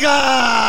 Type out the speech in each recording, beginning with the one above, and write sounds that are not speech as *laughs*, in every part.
Liga!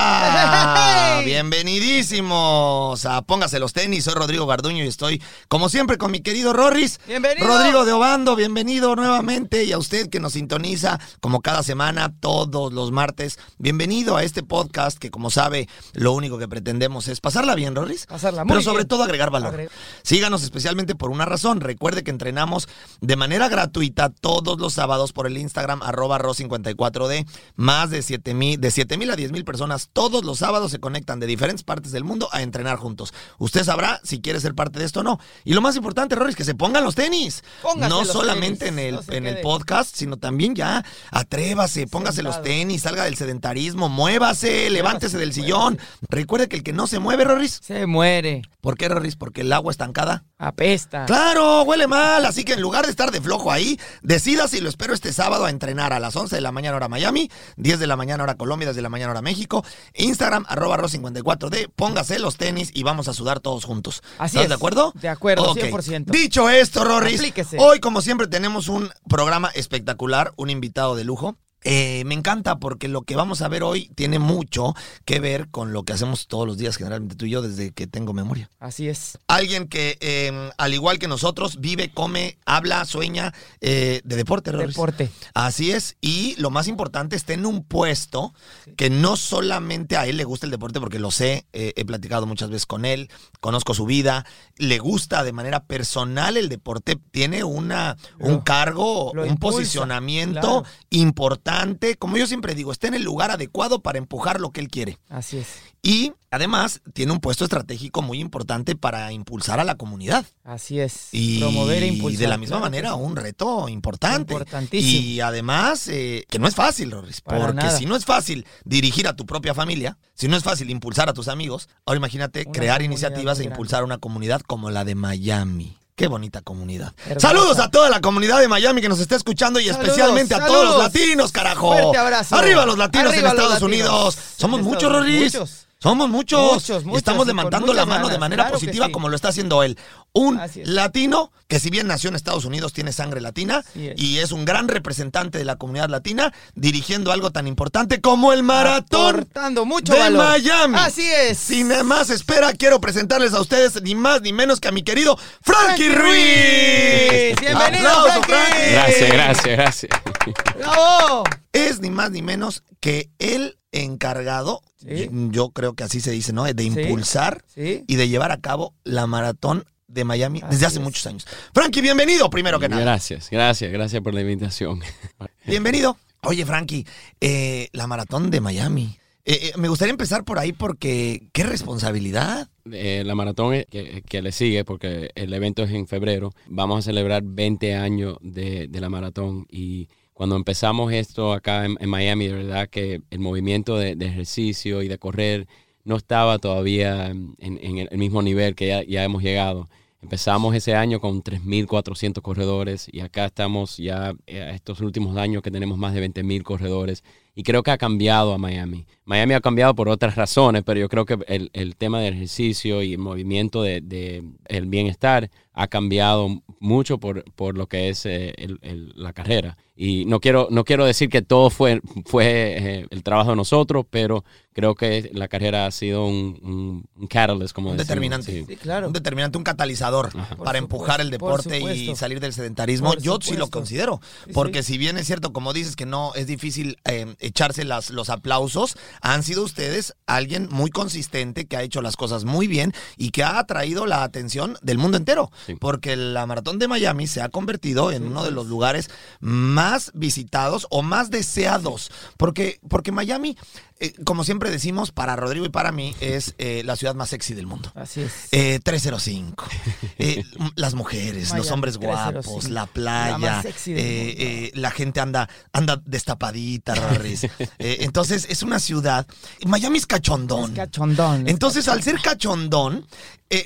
Bienvenidísimos a Póngase los tenis. Soy Rodrigo Garduño y estoy, como siempre, con mi querido Rorris. Bienvenido. Rodrigo de Obando, bienvenido nuevamente. Y a usted que nos sintoniza como cada semana, todos los martes. Bienvenido a este podcast que, como sabe, lo único que pretendemos es pasarla bien, Rorris. Pasarla muy Pero sobre bien. todo agregar valor. Agre- Síganos especialmente por una razón. Recuerde que entrenamos de manera gratuita todos los sábados por el Instagram arroba ro54d. Más de 7 mil, de 7 mil a 10 mil personas todos los sábados se conectan de diferentes partes del mundo a entrenar juntos. Usted sabrá si quiere ser parte de esto o no. Y lo más importante, Rory, es que se pongan los tenis. Póngase no los solamente tenis, en el, no en el podcast, sino también ya atrévase, póngase los tenis, salga del sedentarismo, muévase, levántese del sillón. Recuerde que el que no se mueve, Roris, Se muere. ¿por qué, Roris? Porque el agua estancada Apesta. Claro, huele mal, así que en lugar de estar de flojo ahí, decida si lo espero este sábado a entrenar a las 11 de la mañana hora Miami, 10 de la mañana hora Colombia, 10 de la mañana hora México, Instagram arroba ro54d, póngase los tenis y vamos a sudar todos juntos. Así ¿Estás es. de acuerdo? De acuerdo, Ok. 100%. Dicho esto, Rorris, Aplíquese. hoy como siempre tenemos un programa espectacular, un invitado de lujo. Eh, me encanta porque lo que vamos a ver hoy tiene mucho que ver con lo que hacemos todos los días, generalmente tú y yo, desde que tengo memoria. Así es. Alguien que, eh, al igual que nosotros, vive, come, habla, sueña eh, de deporte, Rorris. Deporte. Así es, y lo más importante, está en un puesto que no solamente a él le gusta el deporte, porque lo sé, eh, he platicado muchas veces con él, conozco su vida, le gusta de manera personal el deporte, tiene una, un cargo, un impulsa, posicionamiento claro. importante, como yo siempre digo, está en el lugar adecuado para empujar lo que él quiere. Así es. Y además tiene un puesto estratégico muy importante para impulsar a la comunidad. Así es. Y Promover e impulsar. de la misma claro manera, un reto importante. Importantísimo. Y además, eh, que no es fácil, Rorris, porque nada. si no es fácil dirigir a tu propia familia, si no es fácil impulsar a tus amigos, ahora imagínate Una crear iniciativas e impulsar una comunidad como la de Miami. Qué bonita comunidad. Hermosa. Saludos a toda la comunidad de Miami que nos está escuchando y Saludos, especialmente a todos los latinos, carajo. Fuerte abrazo. Arriba los latinos Arriba en los Estados latinos. Unidos. Somos muchos, Rorris. muchos. Somos muchos. Muchos, Estamos levantando la mano de manera claro positiva sí. como lo está haciendo él. Un latino que si bien nació en Estados Unidos tiene sangre latina es. y es un gran representante de la comunidad latina dirigiendo algo tan importante como el maratón Aportando mucho de valor. Miami. Así es. Sin más espera, quiero presentarles a ustedes ni más ni menos que a mi querido Frankie Frankie Ruiz. Ruiz. Bienvenido, Aplauso, Frankie. Gracias, gracias, gracias. ¡Bravo! Es ni más ni menos que el encargado, Sí. yo creo que así se dice, ¿no? De impulsar Sí. y de llevar a cabo la maratón de Miami desde hace es. muchos años. Frankie, bienvenido primero que nada. Gracias, gracias, gracias por la invitación. *laughs* Bienvenido. Oye, Frankie, eh, la maratón de Miami. Eh, eh, me gustaría empezar por ahí porque qué responsabilidad. Eh, la maratón es- que, que le sigue, porque el evento es en febrero, vamos a celebrar 20 años de, de la maratón y cuando empezamos esto acá en, Miami, de verdad que el movimiento de, ejercicio y de correr no estaba todavía en, el mismo nivel que ya, hemos llegado. Empezamos ese año con 3.400 corredores y acá estamos ya eh, estos últimos años que tenemos más de 20.000 corredores y creo que ha cambiado a Miami. Miami ha cambiado por otras razones, pero yo creo que el, tema del ejercicio y el movimiento de, de el bienestar ha cambiado mucho por, por lo que es eh, el- la carrera. Y no quiero, no quiero decir que todo fue, fue eh, el trabajo de nosotros, pero creo que la carrera ha sido un, un, un catalyst, como Un decimos, determinante. sí. Sí, claro. Un determinante, un catalizador Ajá. para empujar el deporte y salir del sedentarismo. Por Yo sí lo considero. Porque sí. si bien es cierto, como dices, que no es difícil eh, echarse las, los aplausos, han sido ustedes alguien muy consistente que ha hecho las cosas muy bien y que ha atraído la atención del mundo entero. Sí. Porque la maratón de Miami se ha convertido en uno de los lugares más visitados o más deseados. Porque, porque Miami, eh, como siempre decimos, para Rodrigo y para mí, es eh, la ciudad más sexy del mundo. Así es. Eh, 305. Eh, *laughs* las mujeres, los hombres 305. guapos, la La playa. más sexy del mundo. la gente anda, anda destapadita, Rorris. *laughs* Eh, entonces, es una ciudad. Miami es cachondón. Es cachondón. es Entonces, al ser cachondón,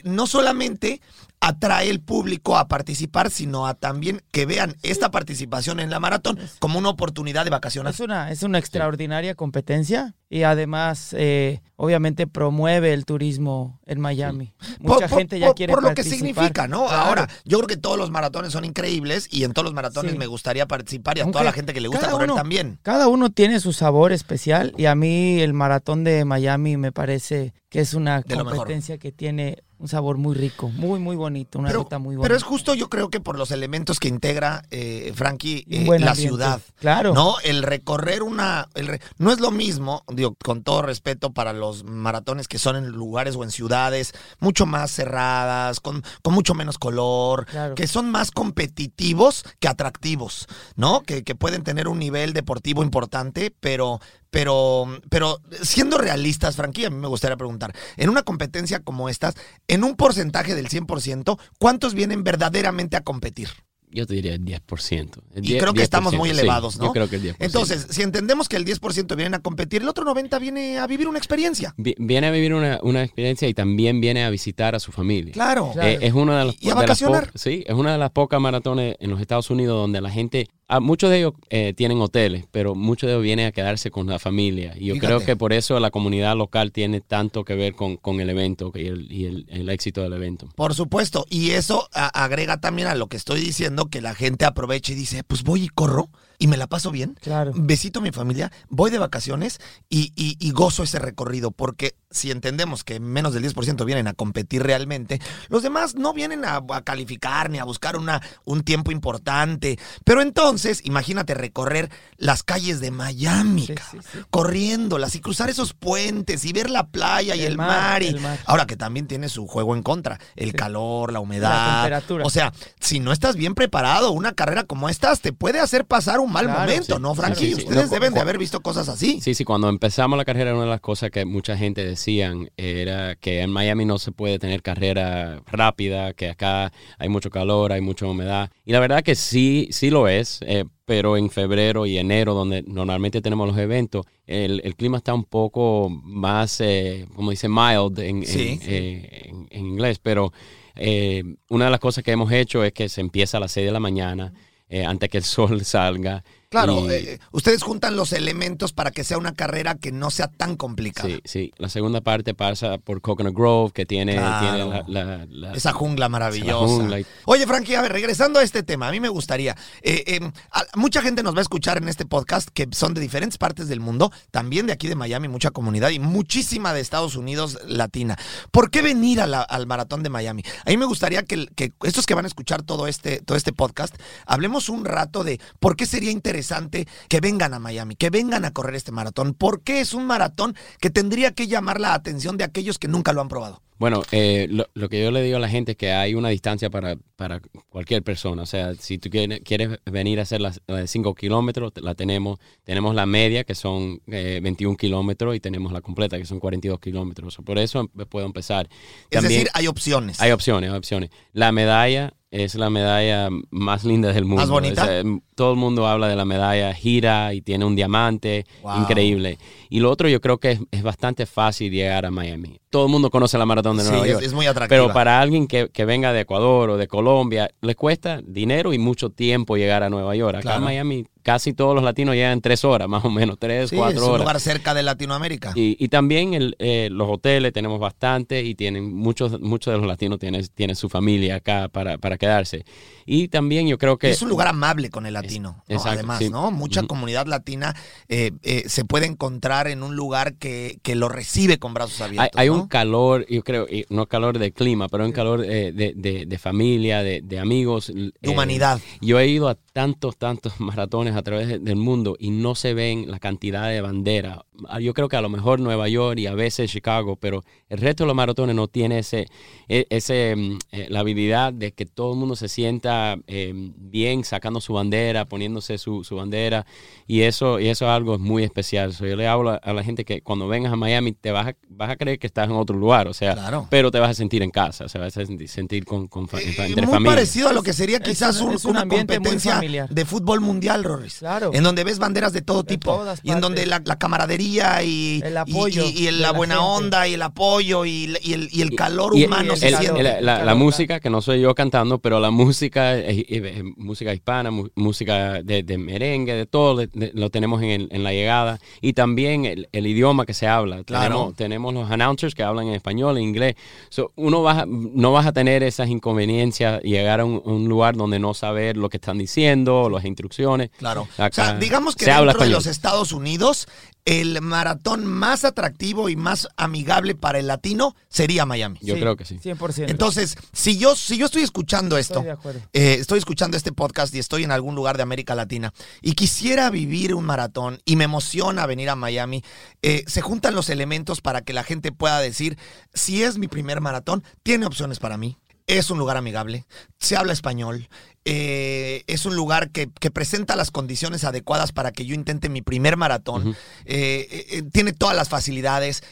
no solamente atrae el público a participar, sino a también que vean esta participación en la maratón como una oportunidad de vacacionar. Es una, es una extraordinaria competencia y además, eh, obviamente, promueve el turismo en Miami. Mucha Por- gente ya por- quiere Por lo que significa, ¿no? Claro. Ahora, yo creo que todos los maratones son increíbles y en todos los maratones Sí. me gustaría participar y a Aunque toda la gente que le gusta correr uno- también. Cada uno tiene su sabor especial y a mí el maratón de Miami me parece que es una De competencia que tiene un sabor muy rico, muy, muy bonito, una Pero, ruta muy bonita. pero es justo, yo creo que por los elementos que integra, eh, Frankie, eh, la ambiente. ciudad. Claro. No, el recorrer una. el re- no es lo mismo, digo, con todo respeto para los maratones que son en lugares o en ciudades mucho más cerradas, con, con mucho menos color, Claro. que son más competitivos que atractivos, ¿no? Que, que pueden tener un nivel deportivo importante, pero. Pero, pero siendo realistas, Frankie, a mí me gustaría preguntar, en una competencia como estas, en un porcentaje del 100%, ¿cuántos vienen verdaderamente a competir? Yo te diría el 10%. El Y 10, creo que estamos muy 10%, sí, elevados, ¿no? Yo creo que el 10%. Entonces, si entendemos que el 10% vienen a competir, el otro 90% viene a vivir una experiencia. Vi- Viene a vivir una, una experiencia y también viene a visitar a su familia. Claro. Claro. Eh, es una de las, Y a las vacacionar. sí, es una de las pocas maratones en los Estados Unidos donde la gente, ah, muchos de ellos eh, tienen hoteles, pero muchos de ellos vienen a quedarse con la familia. Y yo Fíjate. creo que por eso la comunidad local tiene tanto que ver con, con el evento y, el, y el- el éxito del evento. Por supuesto. Y eso agrega también a lo que estoy diciendo, que la gente aproveche y dice, pues voy y corro y me la paso bien. Claro. Besito a mi familia, voy de vacaciones y, y- y gozo ese recorrido, porque si entendemos que menos del 10% vienen a competir realmente, los demás no vienen a, a calificar ni a buscar una, un tiempo importante. Pero entonces, imagínate recorrer las calles de Miami, Sí, cabrón, sí, sí. corriéndolas y cruzar esos puentes y ver la playa y El mar, mar. y- el mar. Ahora que también tiene su juego en contra, el calor, la humedad. temperatura. O sea, si no estás bien preparado, una carrera como estas te puede hacer pasar un mal Claro, momento, sí, ¿no, Frankie? sí, sí. Ustedes deben de haber visto cosas así. Sí, sí, cuando empezamos la carrera, una de las cosas que mucha gente decían era que en Miami no se puede tener carrera rápida, que acá hay mucho calor, hay mucha humedad. Y la verdad que sí, sí lo es, eh, pero en febrero y enero, donde normalmente tenemos los eventos, el, el clima está un poco más, eh, como dice, mild en, eh, en- en inglés, pero eh, una de las cosas que hemos hecho es que se empieza a las 6 de la mañana, eh, antes que el sol *laughs* salga. Claro, y- eh, ustedes juntan los elementos para que sea una carrera que no sea tan complicada. Sí, sí. La segunda parte pasa por Coconut Grove, que tiene, Claro. tiene la, la- la- Esa jungla maravillosa. Jungla Oye, Frankie, a ver, regresando a este tema, a mí me gustaría. eh, eh, a- mucha gente nos va a escuchar en este podcast que son de diferentes partes del mundo, también de aquí de Miami, mucha comunidad y muchísima de Estados Unidos latina. ¿Por qué venir a al maratón de Miami? A mí me gustaría que, que estos que van a escuchar todo este, todo este podcast, hablemos un rato de por qué sería interesante que vengan a Miami, que vengan a correr este maratón. ¿Por qué es un maratón que tendría que llamar la atención de aquellos que nunca lo han probado? Bueno, eh, lo, lo que yo le digo a la gente es que hay una distancia para, para cualquier persona. O sea, si tú quieres, quieres venir a hacer las la de 5 kilómetros, la tenemos. Tenemos la media, que son eh, 21 kilómetros, y tenemos la completa, que son 42 kilómetros. Por eso em- puedo empezar. Es También decir, hay opciones. hay opciones, hay opciones. La medalla es la medalla más linda del mundo. ¿Más bonita? O sea, m- todo el mundo habla de la medalla, gira y tiene un diamante Wow. increíble. Y lo otro yo creo que es, es bastante fácil llegar a Miami. Todo el mundo conoce la maratón de Sí, Nueva es, York. es muy atractiva. Pero para alguien que, que venga de Ecuador o de Colombia, le cuesta dinero y mucho tiempo llegar a Nueva York. Acá Claro. en Miami casi todos los latinos llegan tres horas, más o menos, tres, Sí, es cuatro un horas. lugar cerca de Latinoamérica. Y, y también el, eh, los hoteles tenemos bastante y tienen muchos muchos de los latinos tienen, tienen su familia acá para, para quedarse. Y también yo creo que... es un lugar amable con el latino. ¿no? exacto, Además, sí. ¿no? Mucha comunidad latina eh, eh, se puede encontrar en un lugar que, que lo recibe con brazos abiertos. hay ¿no? un calor, yo creo, y no calor de clima, pero un calor eh, de, de- de familia, de, de amigos. de eh, humanidad. Yo he ido a tantos, tantos *laughs* maratones a través de- del mundo y no se ven la cantidad de banderas. Ah, Yo creo que a lo mejor Nueva York y a veces Chicago, pero el resto de los maratones no tiene ese, e- ese mm, eh, la habilidad de que todo el mundo se sienta eh, bien sacando su bandera, poniéndose su, su bandera y eso, y eso es algo muy especial. So, yo le hablo a, a la gente que cuando vengas a Miami te vas a, vas a creer que estás en otro lugar, o sea, Claro. pero te vas a sentir en casa, o sea, vas a sentir, sentir con, con fa- Eh, entre muy familia. parecido a lo que sería quizás un- un- es un una ambiente competencia de fútbol mundial, Rory. Claro. En donde ves banderas de todo De tipo. todas Y en donde la, la camaradería y, El apoyo y, la la buena onda y el apoyo y, y el, y el calor Y humano el se siente. el- la, música, que no soy yo cantando, pero la música es, es- es música hispana, mu- música de, de merengue, de todo, de- de- lo tenemos en, el- en la llegada. Y también el, el idioma que se habla. Claro. Tenemos, tenemos los announcers que hablan en español, en inglés. So, uno va, a- no vas a tener esas inconveniencias llegar a un, un lugar donde no saber lo que están diciendo, las instrucciones. Claro. Acá o sea, digamos que se habla dentro de los Estados Unidos, el maratón más atractivo y más amigable para el latino sería Miami. Yo creo que sí. 100%. Entonces, si yo, si yo estoy escuchando esto, Estoy de acuerdo. eh, estoy escuchando este podcast y estoy en algún lugar de América Latina y quisiera vivir un maratón y me emociona venir a Miami, eh, se juntan los elementos para que la gente pueda decir, si es mi primer maratón, tiene opciones para mí. Es un lugar amigable, se habla español, eh, es un lugar que, que presenta las condiciones adecuadas para que yo intente mi primer maratón, eh, eh, tiene todas las facilidades.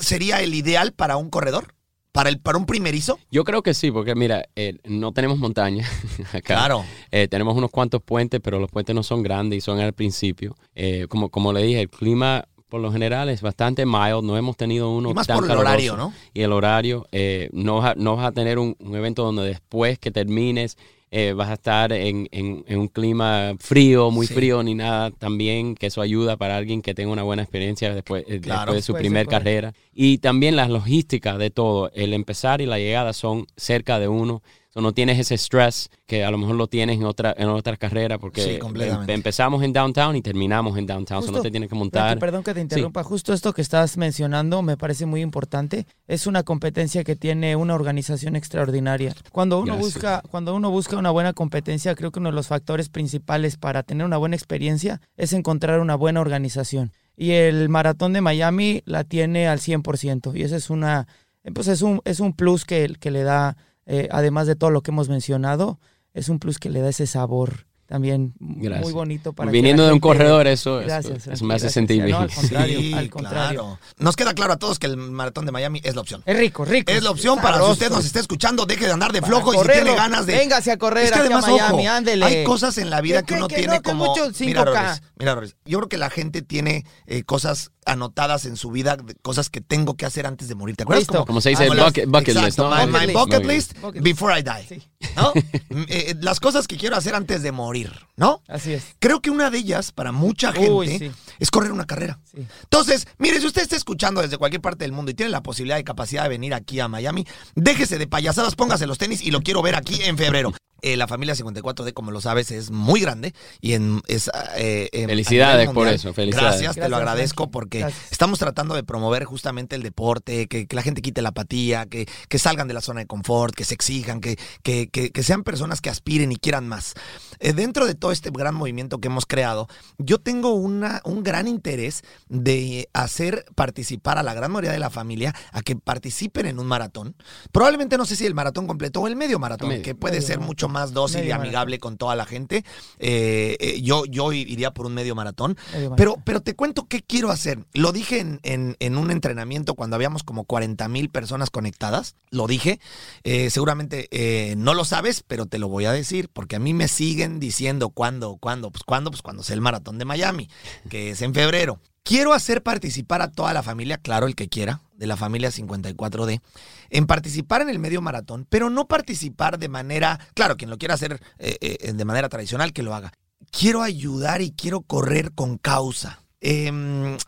¿Sería el ideal para un corredor? ¿Para, el, para un primerizo? Yo creo que sí, porque mira, eh, no tenemos montaña *laughs* acá. Claro. Eh, tenemos unos cuantos puentes, pero los puentes no son grandes y son al principio. Eh, como, como le dije, el clima por lo general es bastante mild. No hemos tenido uno Y más tan por el caluroso. horario, ¿no? Y el horario, eh, no, vas a, no vas a tener un, un evento donde después que termines eh, vas a estar en, en- en un clima frío, muy Sí. frío, ni nada. También que eso ayuda para alguien que tenga una buena experiencia después, eh, Claro. después de su Puede ser, primer puede. carrera. Y también las logísticas de todo. El empezar y la llegada son cerca de uno. So, no tienes ese stress que a lo mejor lo tienes en otra en otras carreras porque Sí, completamente. em- empezamos en downtown y terminamos en downtown. So, no Justo, te tienes que montar. Perdón que te interrumpa. Justo esto que estás mencionando me parece muy importante. Es una competencia que tiene una organización extraordinaria. Cuando uno Gracias. busca, cuando uno busca una buena competencia, creo que uno de los factores principales para tener una buena experiencia es encontrar una buena organización. Y el maratón de Miami la tiene al 100%. Y eso es una, pues es un, es un plus que, que le da, eh, además de todo lo que hemos mencionado, es un plus que le da ese sabor también muy bonito para que Viniendo de un corredor, eso, eso- Gracias, eso, me hace sentir No, al contrario, Sí, al contrario. claro. Nos queda claro a todos que el maratón de Miami es la opción. Es rico, rico. Es la opción para si usted nos está escuchando, deje de andar de Para flojo y si tiene ganas de. Véngase a correr Es que a Miami, ojo, ándele. hay cosas en la vida ¿Qué que uno que tiene no? Que como. mucho Mira, 5K. Roris, mira, Roris, yo creo que la gente tiene eh, cosas anotadas en su vida, cosas que tengo que hacer antes de morir. ¿Te acuerdas? Como se dice, las- bucket, bucket list, my- Bucket my list. bucket Muy list Bucket list. before I die. Sí. ¿No? *laughs* Mm, eh, las cosas que quiero hacer antes de morir, ¿no? Así es. Creo que una de ellas, para mucha gente, Uy, sí. es correr una carrera. Sí. Entonces, mire, si usted está escuchando desde cualquier parte del mundo y tiene la posibilidad y capacidad de venir aquí a Miami, déjese de payasadas, póngase los tenis y lo quiero ver aquí en febrero. Eh, la familia 54D, como lo sabes, es muy grande y en, es, eh, en- a Felicidades por eso, felicidades. Gracias, te lo agradezco porque Gracias. estamos tratando de promover justamente el deporte, que, que la gente quite la apatía, que, que salgan de la zona de confort, que se exijan, que, que, que- que sean personas que aspiren y quieran más. Eh, dentro de todo este gran movimiento que hemos creado, yo tengo una, un gran interés de hacer participar a la gran mayoría de la familia a que participen en un maratón. Probablemente no sé si el maratón completo o el medio maratón, Medio. que puede Medio ser mucho más dócil y amigable con toda la gente. Eh, eh, yo, yo iría por un medio maratón. Medio Pero, maratón. pero te cuento qué quiero hacer. Lo dije en, en- en un entrenamiento cuando habíamos como 40 mil personas conectadas. Lo dije. Eh, seguramente no lo sabes, pero te lo voy a decir porque a mí me siguen diciendo cuándo, cuándo, pues cuándo, pues cuando sea el maratón de Miami, que es en febrero. Quiero hacer participar a toda la familia, claro, el que quiera, de la familia 54D, en participar en el medio maratón, pero no participar de manera, claro, quien lo quiera hacer eh, eh, de manera tradicional, que lo haga. Quiero ayudar y quiero correr con causa. Eh,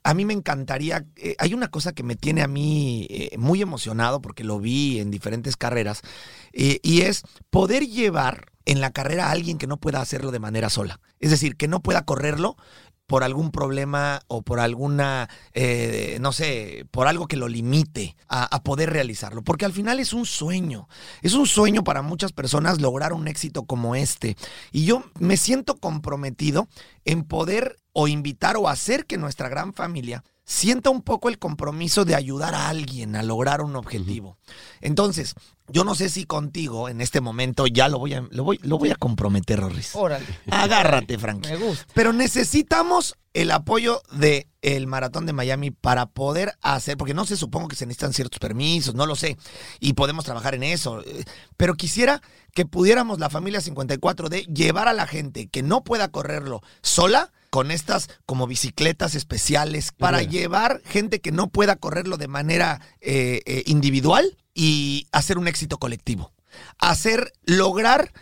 a mí me encantaría, eh, hay una cosa que me tiene a mí muy emocionado porque lo vi en diferentes carreras, y es poder llevar en la carrera a alguien que no pueda hacerlo de manera sola. Es decir, que no pueda correrlo por algún problema o por alguna, eh, no sé, por algo que lo limite a, a poder realizarlo. Porque al final es un sueño. Es un sueño para muchas personas lograr un éxito como este. Y yo me siento comprometido en poder o invitar o hacer que nuestra gran familia sienta un poco el compromiso de ayudar a alguien a lograr un objetivo. Entonces, yo no sé si contigo en este momento ya lo voy a, lo voy, lo voy a comprometer, Rorris. Órale. Agárrate, Frankie. Me gusta. Pero necesitamos el apoyo del el maratón de Miami para poder hacer, porque no sé, supongo que se necesitan ciertos permisos, no lo sé, y podemos trabajar en eso. eh, Pero quisiera que pudiéramos la familia 54D llevar a la gente que no pueda correrlo sola con estas como bicicletas especiales para llevar gente que no pueda correrlo de manera eh, eh, individual y hacer un éxito colectivo. Hacer, lograr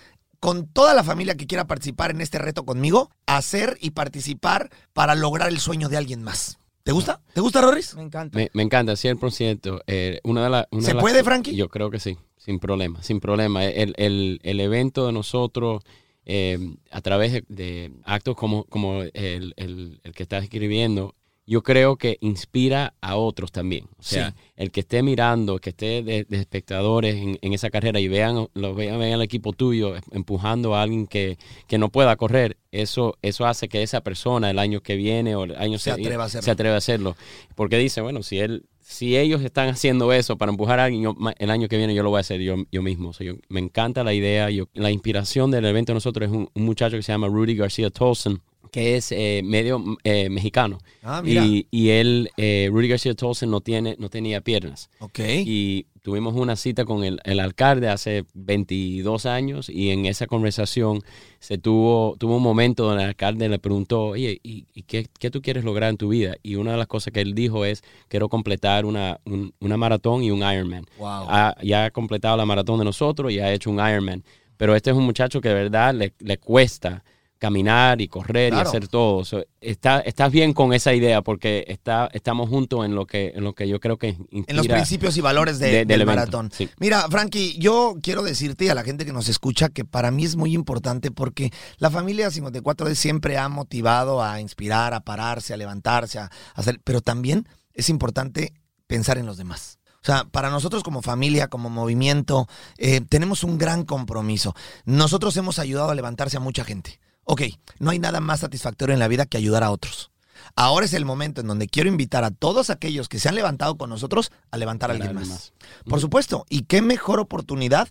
con toda la familia que quiera participar en este reto conmigo, hacer y participar para lograr el sueño de alguien más. ¿Te gusta? ¿Te gusta, Roris? Me encanta. Me, me encanta, 100%. Eh, una de la- una ¿Se de puede, Frankie? Yo creo que sí, sin problema, sin problema. El, el- el evento de nosotros, eh, a través de, de actos como, como el, el- el que estás escribiendo, yo creo que inspira a otros también. O sea, Sí. el que esté mirando, que esté de, de espectadores en, en esa carrera y vean, lo vean, vean el equipo tuyo empujando a alguien que, que no pueda correr, eso, eso hace que esa persona el año que viene o el año Se se- atreva a hacerlo. se atreve a hacerlo. Porque dice, bueno, si él, si ellos están haciendo eso para empujar a alguien, yo- el año que viene yo lo voy a hacer yo, yo mismo. O sea, yo- me encanta la idea. Yo, la inspiración del evento de nosotros es un, un muchacho que se llama Rudy García Tolson, que es eh, medio eh, mexicano. Ah, mira. Y, y él, eh, Rudy García Tolson, no, tiene, no tenía piernas. Ok. Y tuvimos una cita con el, el alcalde hace 22 años y en esa conversación se tuvo, tuvo un momento donde el alcalde le preguntó, oye, ¿y, y qué, qué tú quieres lograr en tu vida? Y una de las cosas que él dijo es, quiero completar una, un- una maratón y un Ironman. Wow. Ha- ya ha completado la maratón de nosotros y ha hecho un Ironman. Pero este es un muchacho que de verdad le, le cuesta caminar y correr Claro. y hacer todo. Está, estás bien con esa idea porque está, estamos juntos en lo que, en lo que yo creo que inspira. En los principios y valores de- de- del maratón. sí. Mira, Frankie, yo quiero decirte y a la gente que nos escucha que para mí es muy importante porque la familia 54D siempre ha motivado a inspirar, a pararse, a levantarse, a hacer, pero también es importante pensar en los demás. O sea, para nosotros como familia, como movimiento, eh, tenemos un gran compromiso. Nosotros hemos ayudado a levantarse a mucha gente. Ok, no hay nada más satisfactorio en la vida que ayudar a otros. Ahora es el momento en donde quiero invitar a todos aquellos que se han levantado con nosotros a levantar a alguien más. Por supuesto, y qué mejor oportunidad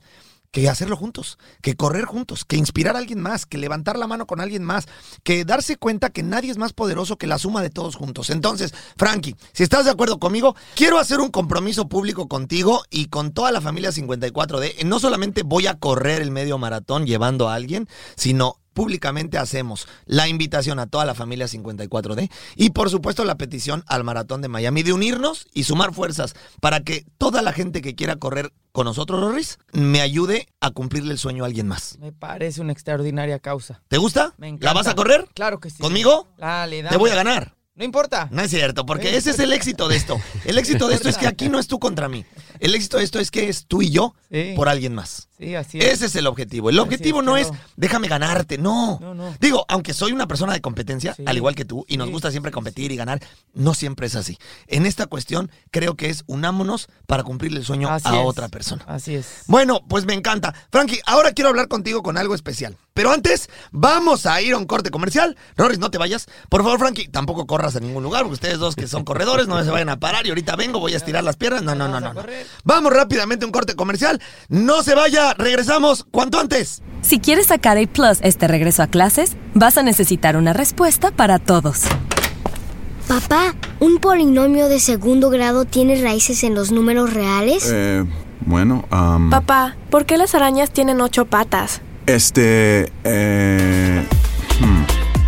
que hacerlo juntos, que correr juntos, que inspirar a alguien más, que levantar la mano con alguien más, que darse cuenta que nadie es más poderoso que la suma de todos juntos. Entonces, Frankie, si estás de acuerdo conmigo, quiero hacer un compromiso público contigo y con toda la familia 54D. No solamente voy a correr el medio maratón llevando a alguien, sino públicamente hacemos la invitación a toda la familia 54D y por supuesto la petición al maratón de Miami de unirnos y sumar fuerzas para que toda la gente que quiera correr con nosotros, Rorris, me ayude a cumplirle el sueño a alguien más. Me parece una extraordinaria causa. ¿Te gusta? Me encanta. ¿La vas a correr? Claro que sí. ¿Conmigo? Dale, dale. Te voy a ganar. No importa. No es cierto, porque ese es el éxito de esto. El éxito de esto es que aquí no es tú contra mí. El éxito de esto es que es tú y yo Sí. por alguien más. Sí, así es. Ese es el objetivo. El objetivo es, no es déjame ganarte, no. No, no. Digo, aunque soy una persona de competencia, Sí. al igual que tú, y nos gusta siempre competir y ganar, no siempre es así. En esta cuestión, creo que es unámonos para cumplirle el sueño Así a es. otra persona. Así es. Bueno, pues me encanta. Frankie, ahora quiero hablar contigo con algo especial. Pero antes, vamos a ir a un corte comercial. Norris, no te vayas. Por favor, Frankie, tampoco corras a ningún lugar, porque ustedes dos que son corredores no se vayan a parar y ahorita vengo, voy a estirar las piernas. No, no, no, no. no. Vamos rápidamente a un corte comercial. No se vaya, regresamos cuanto antes. Si quieres sacar A Plus este regreso a clases, vas a necesitar una respuesta para todos. Papá, ¿un polinomio de segundo grado tiene raíces en los números reales? Eh, bueno, am, Papá, ¿por qué las arañas tienen ocho patas? este, eh,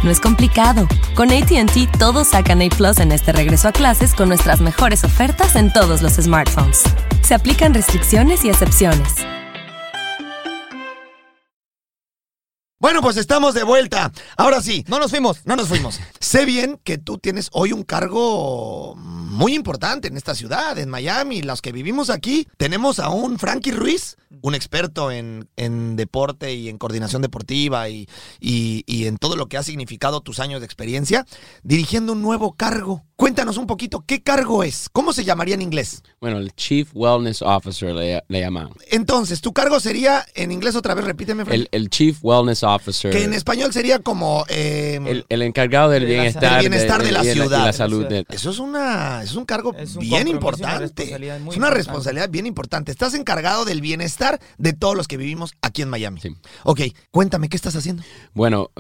No es complicado. Con ATT todos sacan A Plus en este regreso a clases con nuestras mejores ofertas en todos los smartphones. Se aplican restricciones y excepciones. Bueno, pues estamos de vuelta. Ahora sí, No nos fuimos. no nos fuimos. sé bien que tú tienes hoy un cargo muy importante en esta ciudad, en Miami. Los que vivimos aquí, tenemos a un Frankie Ruiz, un experto en, en deporte y en coordinación deportiva y, y- y en todo lo que ha significado tus años de experiencia, dirigiendo un nuevo cargo. Cuéntanos un poquito, ¿qué cargo es? ¿Cómo se llamaría en inglés? Bueno, el Chief Wellness Officer le, le llaman. Entonces, tu cargo sería, en inglés otra vez, repíteme, Frank. El, el Chief Wellness Officer. que en español sería como... eh, el, el encargado del De bienestar, del bienestar de la y y ciudad. la salud. de- Eso es una es un cargo Es un bien importante. responsabilidad muy es una importante. responsabilidad bien importante. Estás encargado del bienestar de todos los que vivimos aquí en Miami. Sí. Ok, cuéntame, ¿qué estás haciendo? Bueno,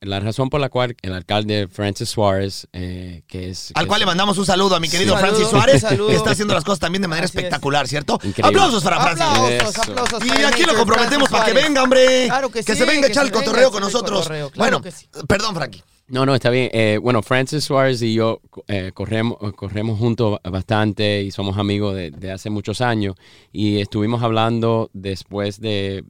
la razón por la cual el alcalde Francis Suárez, eh, que es... Al que cual es- le mandamos un saludo a mi querido Sí. Francis Saludo, Suárez, saludo. que está haciendo las cosas también de manera Así es. espectacular, ¿cierto? Increíble. Aplausos para Francis. Aplausos, Eso. aplausos. Y aquí lo comprometemos Francis para que Suárez. venga, hombre. Claro que sí, se venga a que echar el cotorreo con nosotros. cotorreo, claro bueno, que sí. perdón, Frankie. No, no, está bien. Eh, bueno, Francis Suárez y yo eh, corremos, corremos juntos bastante y somos amigos de, de hace muchos años y estuvimos hablando después de,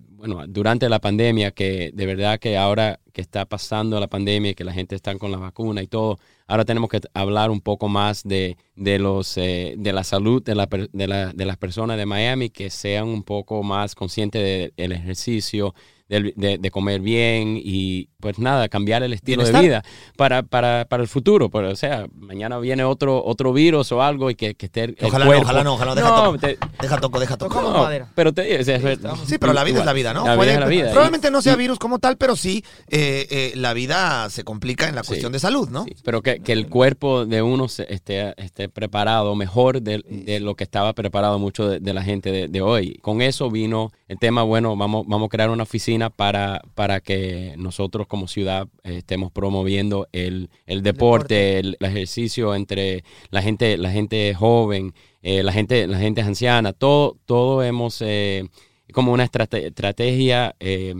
durante la pandemia, que de verdad que ahora que está pasando la pandemia y que la gente está con la vacuna y todo, ahora tenemos que hablar un poco más de, de los, eh, de la salud de, la, de, la- de las personas de Miami, que sean un poco más conscientes del ejercicio, del- de, de comer bien y pues nada, cambiar el estilo Bienestar. de vida para, para, para el futuro. Pero, o sea, mañana viene otro, otro virus o algo y que, que esté el Ojalá no, cuerpo. ojalá no, ojalá no. Deja No, toco. te- Deja toco, deja toco. No, madera. pero te es- estamos. Sí, pero la vida es la vida, ¿no? La vida Puede- es la vida. Probablemente no sea Y- virus como tal, pero sí eh, eh, la vida se complica en la Sí. cuestión de salud, ¿no? Sí, pero que, que el cuerpo de uno se- esté, esté preparado mejor de, de lo que estaba preparado mucho de, de la gente de, de hoy. Con eso vino el tema, bueno, vamos, vamos a crear una oficina para, para que nosotros como ciudad eh, estemos promoviendo el, el deporte, el, el ejercicio entre la gente, la gente joven, eh, la gente, la gente anciana, todo, todo hemos eh, como una estrate- estrategia. eh,